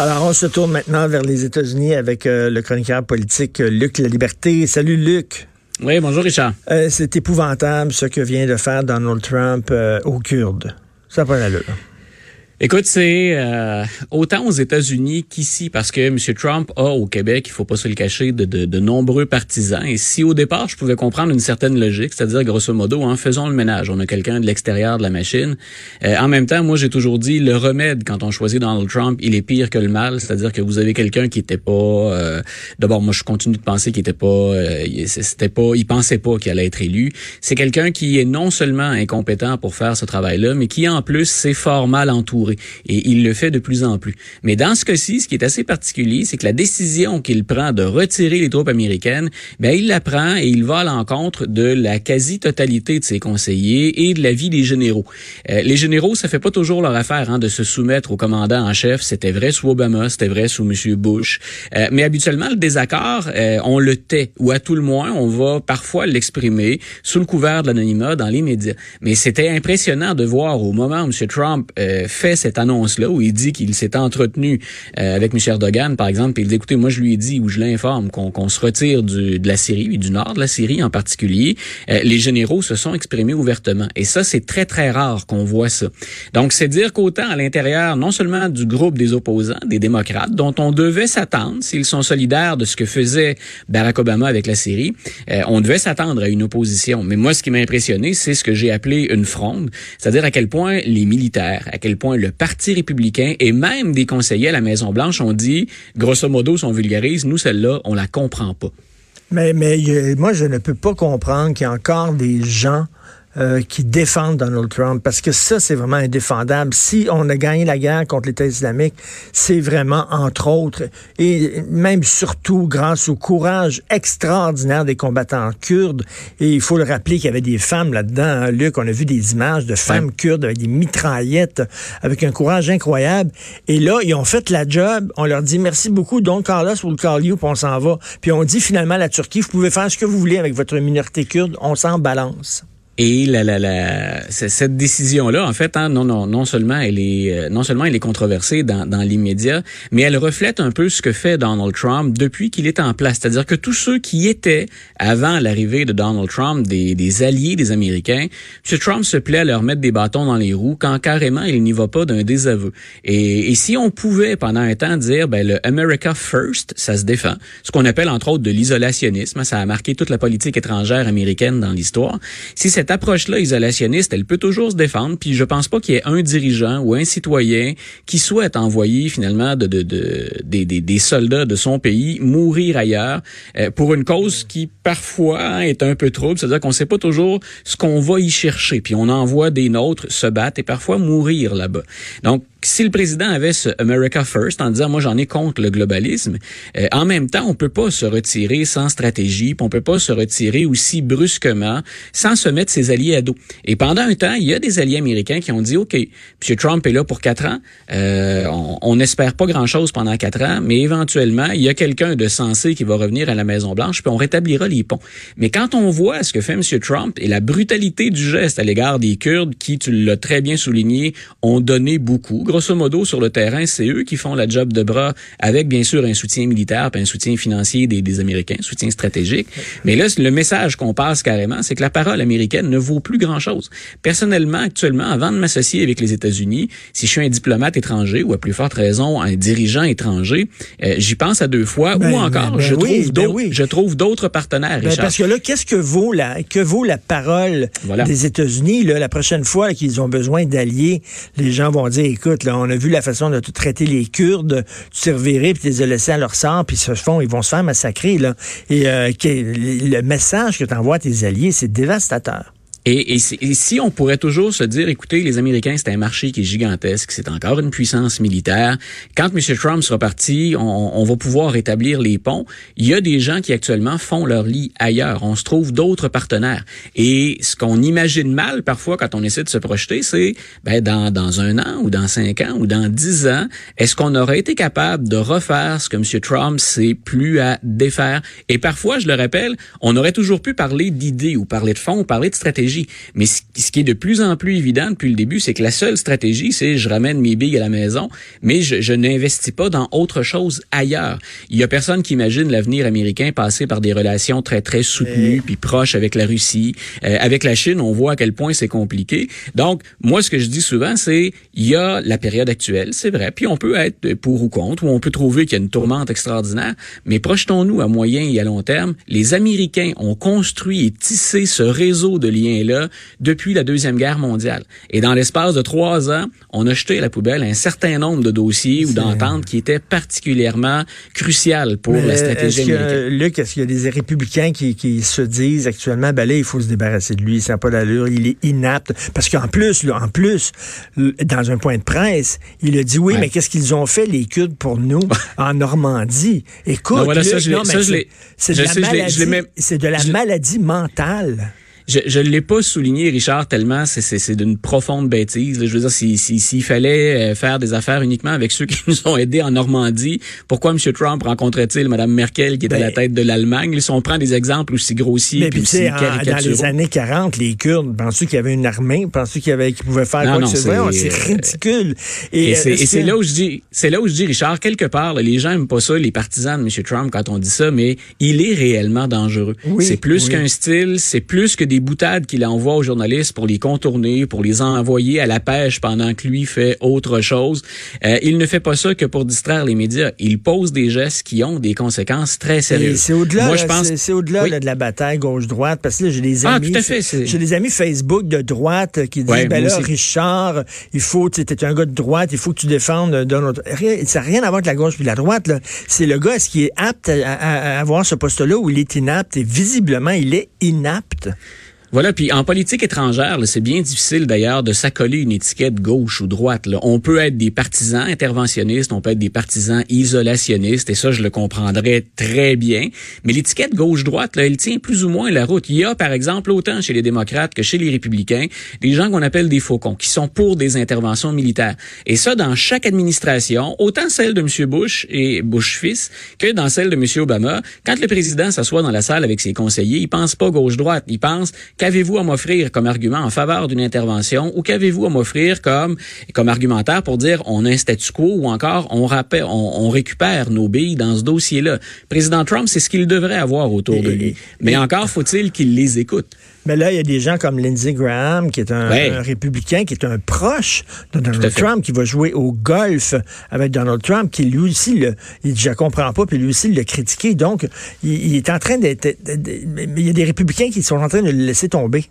Alors, on se tourne maintenant vers les États-Unis avec euh, le chroniqueur politique euh, Luc La Liberté. Salut, Luc. Oui, bonjour, Richard. Euh, c'est épouvantable ce que vient de faire Donald Trump aux Kurdes. Ça n'a pas l'allure. Écoute, c'est euh, autant aux États-Unis qu'ici, parce que M. Trump a au Québec, il faut pas se le cacher, de, de, de, nombreux partisans. Et si au départ, je pouvais comprendre une certaine logique, c'est-à-dire grosso modo, en faisant le ménage, on a quelqu'un de l'extérieur de la machine. Euh, en même temps, moi, j'ai toujours dit, le remède quand on choisit Donald Trump, il est pire que le mal, c'est-à-dire que vous avez quelqu'un qui était pas. Euh, d'abord, moi, je continue de penser qu'il était pas, c'était pas, il pensait pas qu'il allait être élu. C'est quelqu'un qui est non seulement incompétent pour faire ce travail-là, mais qui en plus s'est fort mal entouré. Et il le fait de plus en plus. Mais dans ce cas-ci, ce qui est assez particulier, c'est que la décision qu'il prend de retirer les troupes américaines, ben il la prend et il va à l'encontre de la quasi-totalité de ses conseillers et de l'avis des généraux. Euh, les généraux, ça fait pas toujours leur affaire hein, de se soumettre au commandant en chef. C'était vrai sous Obama, c'était vrai sous M. Bush. Euh, mais habituellement, le désaccord, euh, on le tait, ou à tout le moins, on va parfois l'exprimer sous le couvert de l'anonymat dans les médias. Mais c'était impressionnant de voir au moment où M. Trump fait cette annonce-là où il dit qu'il s'est entretenu euh, avec M. Erdogan, par exemple, et il dit, écoutez, moi je lui ai dit ou je l'informe qu'on se retire du, de la Syrie, du nord de la Syrie en particulier, euh, les généraux se sont exprimés ouvertement. Et ça, c'est très, très rare qu'on voit ça. Donc, c'est dire qu'autant à l'intérieur, non seulement du groupe des opposants, des démocrates, dont on devait s'attendre, s'ils sont solidaires de ce que faisait Barack Obama avec la Syrie, euh, on devait s'attendre à une opposition. Mais moi, ce qui m'a impressionné, c'est ce que j'ai appelé une fronde, c'est-à-dire à quel point les militaires, à quel point le Parti républicain et même des conseillers à la Maison-Blanche ont dit, grosso modo, si on vulgarise, nous, celle-là, on la comprend pas. Mais, mais moi, je ne peux pas comprendre qu'il y a encore des gens euh, qui défendent Donald Trump, parce que ça, c'est vraiment indéfendable. Si on a gagné la guerre contre l'État islamique, c'est vraiment, entre autres, et même surtout grâce au courage extraordinaire des combattants kurdes. Et il faut le rappeler qu'il y avait des femmes là-dedans, hein, Luc, on a vu des images de femmes kurdes avec des mitraillettes, avec un courage incroyable. Et là, ils ont fait la job, on leur dit merci beaucoup, donc Carlos, will call you, puis on s'en va. Puis on dit finalement à la Turquie, vous pouvez faire ce que vous voulez avec votre minorité kurde, on s'en balance. Et la, la, la, cette décision-là, en fait, hein, non, non, non seulement elle est, euh, non seulement elle est controversée dans, dans l'immédiat, mais elle reflète un peu ce que fait Donald Trump depuis qu'il est en place. C'est-à-dire que tous ceux qui étaient avant l'arrivée de Donald Trump des, des alliés des Américains, M. Trump se plaît à leur mettre des bâtons dans les roues quand carrément il n'y va pas d'un désaveu. Et, et, si on pouvait pendant un temps dire, ben le America First, ça se défend, ce qu'on appelle entre autres de l'isolationnisme, ça a marqué toute la politique étrangère américaine dans l'histoire. Si cette approche-là isolationniste, elle peut toujours se défendre, puis je pense pas qu'il y ait un dirigeant ou un citoyen qui souhaite envoyer finalement de, de, de des, des, des, soldats de son pays mourir ailleurs euh, pour une cause qui parfois hein, est un peu trouble, c'est-à-dire qu'on sait pas toujours ce qu'on va y chercher, puis on envoie des nôtres se battre et parfois mourir là-bas. Donc si le président avait ce America First en disant moi j'en ai contre le globalisme, euh, en même temps on peut pas se retirer sans stratégie, puis on peut pas se retirer aussi brusquement sans se mettre ses alliés à dos. Et pendant un temps, il y a des alliés américains qui ont dit ok, M. Trump est là pour quatre ans, euh, on n'espère pas grand chose pendant quatre ans, mais éventuellement il y a quelqu'un de sensé qui va revenir à la Maison Blanche, puis on rétablira les ponts. Mais quand on voit ce que fait M. Trump et la brutalité du geste à l'égard des Kurdes, qui tu l'as très bien souligné, ont donné beaucoup grosso modo, sur le terrain, c'est eux qui font la job de bras avec, bien sûr, un soutien militaire puis un soutien financier des, des Américains, soutien stratégique. Mais là, le message qu'on passe carrément, c'est que la parole américaine ne vaut plus grand-chose. Personnellement, actuellement, avant de m'associer avec les États-Unis, si je suis un diplomate étranger ou à plus forte raison un dirigeant étranger, euh, j'y pense à deux fois ou ben, encore ben, je, trouve oui, ben oui. je trouve d'autres partenaires. parce que là, qu'est-ce que vaut la que vaut la parole des États-Unis La prochaine fois qu'ils ont besoin d'alliés, les gens vont dire, écoute, on a vu la façon de traiter les Kurdes. Tu servirais puis tu les as laissés à leur sort, puis se font, ils vont se faire massacrer. Là. Et euh, le message que tu envoies à tes alliés, c'est dévastateur. Et, si on pourrait toujours se dire, écoutez, les Américains, c'est un marché qui est gigantesque, c'est encore une puissance militaire. Quand M. Trump sera parti, on, on, va pouvoir rétablir les ponts. Il y a des gens qui actuellement font leur lit ailleurs. On se trouve d'autres partenaires. Et ce qu'on imagine mal parfois quand on essaie de se projeter, c'est ben, dans, dans un an ou dans cinq ans ou dans dix ans, est-ce qu'on aurait été capable de refaire ce que M. Trump s'est plus à défaire? Et parfois, je le rappelle, on aurait toujours pu parler d'idées ou parler de fonds ou parler de stratégie stratégie. Mais ce, qui est de plus en plus évident depuis le début, c'est que la seule stratégie, c'est je ramène mes billes à la maison, mais je, je n'investis pas dans autre chose ailleurs. Il y a personne qui imagine l'avenir américain passer par des relations très très soutenues puis proches avec la Russie, euh, avec la Chine. On voit à quel point c'est compliqué. Donc moi, ce que je dis souvent, c'est il y a la période actuelle, c'est vrai, puis on peut être pour ou contre, ou on peut trouver qu'il y a une tourmente extraordinaire, mais projetons-nous à moyen et à long terme. Les Américains ont construit et tissé ce réseau de liens-là depuis la Deuxième Guerre mondiale. Et dans l'espace de trois ans, on a jeté à la poubelle un certain nombre de dossiers ou d'ententes qui étaient particulièrement cruciales pour la stratégie est américaine. Luc, est-ce qu'il y a des républicains qui, qui se disent actuellement, ben là, il faut se débarrasser de lui, ça n'a pas d'allure, il est inapte? Parce qu'en plus, là, en plus, dans un point de presse, il a dit oui, mais qu'est-ce qu'ils ont fait, les Kurdes, pour nous, en Normandie? Écoute, c'est de, la maladie, de la maladie mentale. Je ne l'ai pas souligné, Richard, tellement c'est d'une profonde bêtise. Je veux dire, s'il si, si, fallait euh, faire des affaires uniquement avec ceux qui nous ont aidés en Normandie, pourquoi M. Trump rencontrait-il Mme Merkel qui était à la ben, tête de l'Allemagne? Si on prend des exemples aussi grossiers puis aussi Dans les années 40, les Kurdes, penses-tu qu'il y avait une armée? Qu'il avait, qu'ils pouvaient faire quoi que ce soit? C'est euh, ridicule. Et, et c'est là où je dis, c'est là où je dis, Richard, quelque part, les gens aiment pas ça, les partisans de M. Trump, quand on dit ça, mais il est réellement dangereux. c'est plus qu'un style, c'est plus que des boutades qu'il envoie aux journalistes pour les contourner, pour les envoyer à la pêche pendant que lui fait autre chose. Euh, il ne fait pas ça que pour distraire les médias. Il pose des gestes qui ont des conséquences très sérieuses. C'est au-delà, Moi, je pense, c'est au-delà de la bataille gauche-droite, parce que là, j'ai des ah, amis, j'ai des amis Facebook de droite qui disent, ben là, Richard, il faut, tu es un gars de droite, il faut que tu défendes Donald. Ça n'a rien à voir avec la gauche puis la droite. Là. C'est le gars, est-ce qu'il est apte à avoir ce poste-là ou il est inapte? Et visiblement, il est inapte. Voilà, puis en politique étrangère, c'est bien difficile d'ailleurs de s'accoler une étiquette gauche ou droite. Là. On peut être des partisans interventionnistes, on peut être des partisans isolationnistes, et ça, je le comprendrais très bien. Mais l'étiquette gauche-droite, elle tient plus ou moins la route. Il y a, par exemple, autant chez les démocrates que chez les républicains, des gens qu'on appelle des faucons, qui sont pour des interventions militaires. Et ça, dans chaque administration, autant celle de M. Bush et Bush fils que dans celle de M. Obama, quand le président s'assoit dans la salle avec ses conseillers, il pense pas gauche-droite, il pense Qu'avez-vous à m'offrir comme argument en faveur d'une intervention ou qu'avez-vous à m'offrir comme, comme argumentaire pour dire on a un statu quo ou encore on, rappelle, on, récupère nos billes dans ce dossier-là? Président Trump, c'est ce qu'il devrait avoir autour de lui. Mais encore faut-il qu'il les écoute. Mais là, il y a des gens comme Lindsey Graham, qui est un, républicain, qui est un proche de Donald Trump, qui va jouer au golf avec Donald Trump, qui lui aussi, le, il dit, je comprends pas, puis lui aussi l'a critiqué. Donc, il, il est en train d'être... Il y a des républicains qui sont en train de le laisser tomber.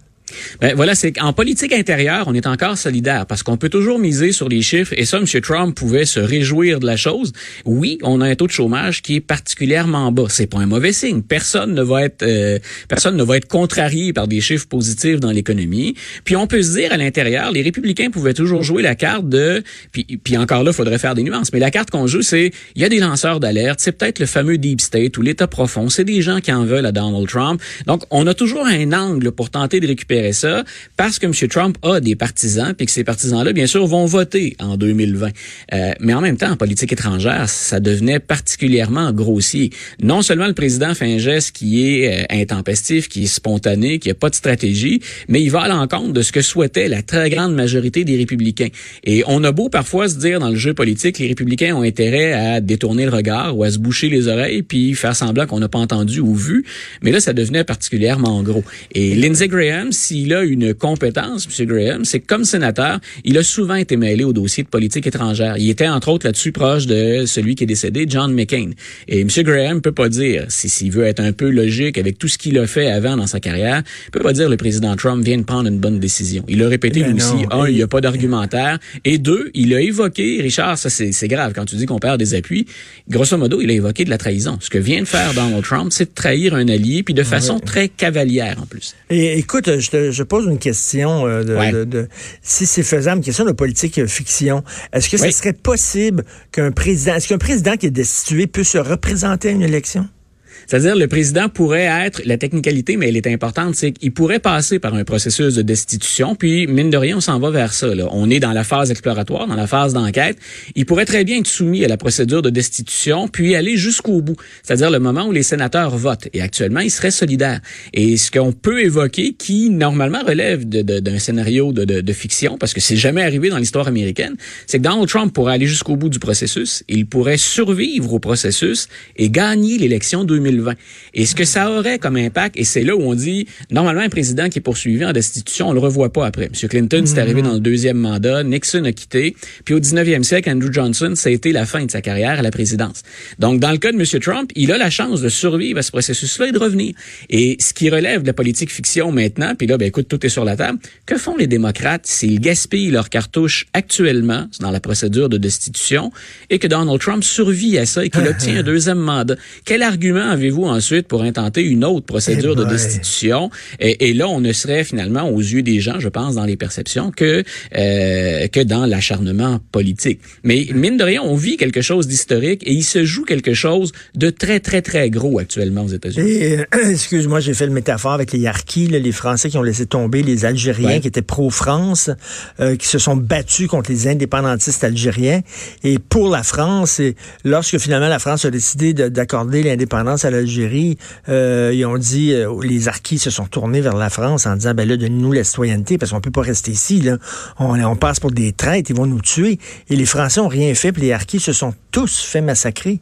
Ben voilà, c'est qu'en politique intérieure, on est encore solidaire parce qu'on peut toujours miser sur les chiffres et ça, M. Trump pouvait se réjouir de la chose. Oui, on a un taux de chômage qui est particulièrement bas. C'est pas un mauvais signe. Personne ne va être euh, personne ne va être contrarié par des chiffres positifs dans l'économie. Puis on peut se dire à l'intérieur, les républicains pouvaient toujours jouer la carte de puis, puis encore là, faudrait faire des nuances. Mais la carte qu'on joue, c'est il y a des lanceurs d'alerte. C'est peut-être le fameux deep state ou l'État profond. C'est des gens qui en veulent à Donald Trump. Donc on a toujours un angle pour tenter de récupérer ça parce que M. Trump a des partisans, puis que ces partisans-là, bien sûr, vont voter en 2020. Euh, mais en même temps, en politique étrangère, ça devenait particulièrement grossier. Non seulement le président fait un geste qui est euh, intempestif, qui est spontané, qui n'a pas de stratégie, mais il va à l'encontre de ce que souhaitait la très grande majorité des républicains. Et on a beau parfois se dire dans le jeu politique, les républicains ont intérêt à détourner le regard ou à se boucher les oreilles, puis faire semblant qu'on n'a pas entendu ou vu, mais là, ça devenait particulièrement gros. Et Lindsey Graham, s'il a une compétence, M. Graham, c'est que comme sénateur, il a souvent été mêlé au dossier de politique étrangère. Il était entre autres là-dessus proche de celui qui est décédé, John McCain. Et M. Graham peut pas dire, s'il veut être un peu logique avec tout ce qu'il a fait avant dans sa carrière, peut pas dire le président Trump vient de prendre une bonne décision. Il a répété lui aussi, un, il n'y a pas d'argumentaire, et deux, il a évoqué, Richard, ça c'est grave quand tu dis qu'on perd des appuis, grosso modo, il a évoqué de la trahison. Ce que vient de faire Donald Trump, c'est de trahir un allié, puis de façon très cavalière en plus. Et écoute, je te je, pose une question euh, de, si c'est faisable, une question de politique euh, fiction. Est-ce que ce serait possible qu'un président, est-ce qu'un président qui est destitué peut se représenter à une élection? C'est-à-dire, le président pourrait être, la technicalité, mais elle est importante, c'est qu'il pourrait passer par un processus de destitution, puis, mine de rien, on s'en va vers ça. Là. On est dans la phase exploratoire, dans la phase d'enquête. Il pourrait très bien être soumis à la procédure de destitution, puis aller jusqu'au bout. C'est-à-dire le moment où les sénateurs votent. Et actuellement, il serait solidaire. Et ce qu'on peut évoquer, qui normalement relève d'un scénario de, de, de, fiction, parce que c'est jamais arrivé dans l'histoire américaine, c'est que Donald Trump pourrait aller jusqu'au bout du processus, il pourrait survivre au processus et gagner l'élection 2020. Et ce que ça aurait comme impact, et c'est là où on dit, normalement, un président qui est poursuivi en destitution, on le revoit pas après. M. Clinton, c'est arrivé dans le deuxième mandat, Nixon a quitté, puis au 19e siècle, Andrew Johnson, ça a été la fin de sa carrière à la présidence. Donc, dans le cas de M. Trump, il a la chance de survivre à ce processus-là et de revenir. Et ce qui relève de la politique fiction maintenant, puis là, ben écoute, tout est sur la table, que font les démocrates s'ils gaspillent leurs cartouches actuellement dans la procédure de destitution et que Donald Trump survit à ça et qu'il obtient un deuxième mandat? Quel argument avez-vous ensuite pour intenter une autre procédure de destitution? Et, et, là, on ne serait finalement, aux yeux des gens, je pense, dans les perceptions, que, euh, que dans l'acharnement politique. Mais mine de rien, on vit quelque chose d'historique et il se joue quelque chose de très, très, très gros actuellement aux États-Unis. Euh, excuse-moi, j'ai fait le métaphore avec les Yarkis, les Français qui ont laissé tomber les Algériens qui étaient pro-France, euh, qui se sont battus contre les indépendantistes algériens. Et pour la France, et lorsque finalement la France a décidé d'accorder l'indépendance à l'Algérie, euh, ils ont dit, euh, les Arquis se sont tournés vers la France en disant, ben là, donnez-nous la citoyenneté parce qu'on peut pas rester ici. Là. On, on passe pour des traîtres, ils vont nous tuer. Et les Français ont rien fait, puis les Arquis se sont tous fait massacrer.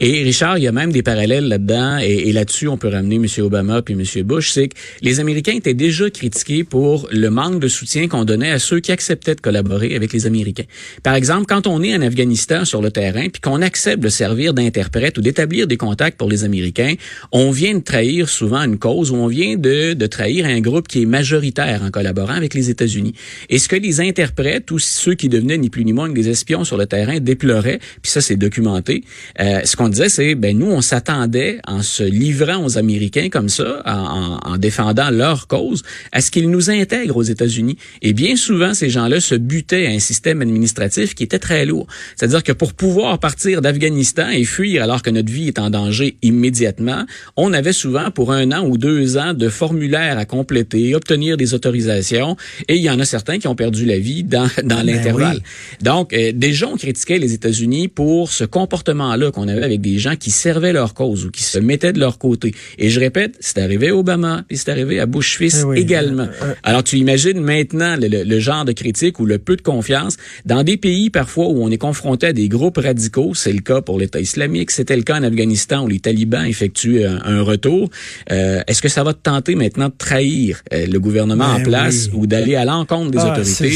Et Richard, il y a même des parallèles là-dedans, et, là-dessus, on peut ramener M. Obama puis M. Bush, c'est que les Américains étaient déjà critiqués pour le manque de soutien qu'on donnait à ceux qui acceptaient de collaborer avec les Américains. Par exemple, quand on est en Afghanistan sur le terrain, puis qu'on accepte de servir d'interprète ou d'établir des contacts pour les Américains, on vient de trahir souvent une cause ou on vient de, de trahir un groupe qui est majoritaire en collaborant avec les États-Unis. Et ce que les interprètes ou ceux qui devenaient ni plus ni moins que des espions sur le terrain déploraient, puis ça c'est documenté, euh, ce qu'on disait, c'est ben nous, on s'attendait en se livrant aux Américains comme ça, en, en, défendant leur cause, à ce qu'ils nous intègrent aux États-Unis. Et bien souvent, ces gens-là se butaient à un système administratif qui était très lourd. C'est-à-dire que pour pouvoir partir d'Afghanistan et fuir alors que notre vie est en danger immédiatement, on avait souvent pour un an ou deux ans de formulaires à compléter, obtenir des autorisations, et il y en a certains qui ont perdu la vie dans, dans ben l'intervalle. Donc, euh, déjà, on critiquait les États-Unis pour ce comportement-là on avait avec des gens qui servaient leur cause ou qui se mettaient de leur côté. Et je répète, c'est arrivé à Obama, et c'est arrivé à Bush fils eh également. Euh, euh. Alors tu imagines maintenant le, genre de critique ou le peu de confiance dans des pays parfois où on est confronté à des groupes radicaux. C'est le cas pour l'État islamique, c'était le cas en Afghanistan où les talibans effectuent un, retour. Euh, est-ce que ça va te tenter maintenant de trahir le gouvernement en ben place ou d'aller à l'encontre des ah, autorités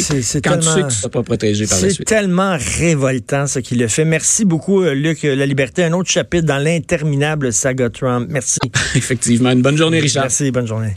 quand tu sais que tu ne seras pas protégé par la suite? C'est tellement révoltant ce qu'il a fait. Merci beaucoup, Luc. Liberté, un autre chapitre dans l'interminable saga Trump. Merci. Effectivement. Une bonne journée, Richard. Merci, bonne journée.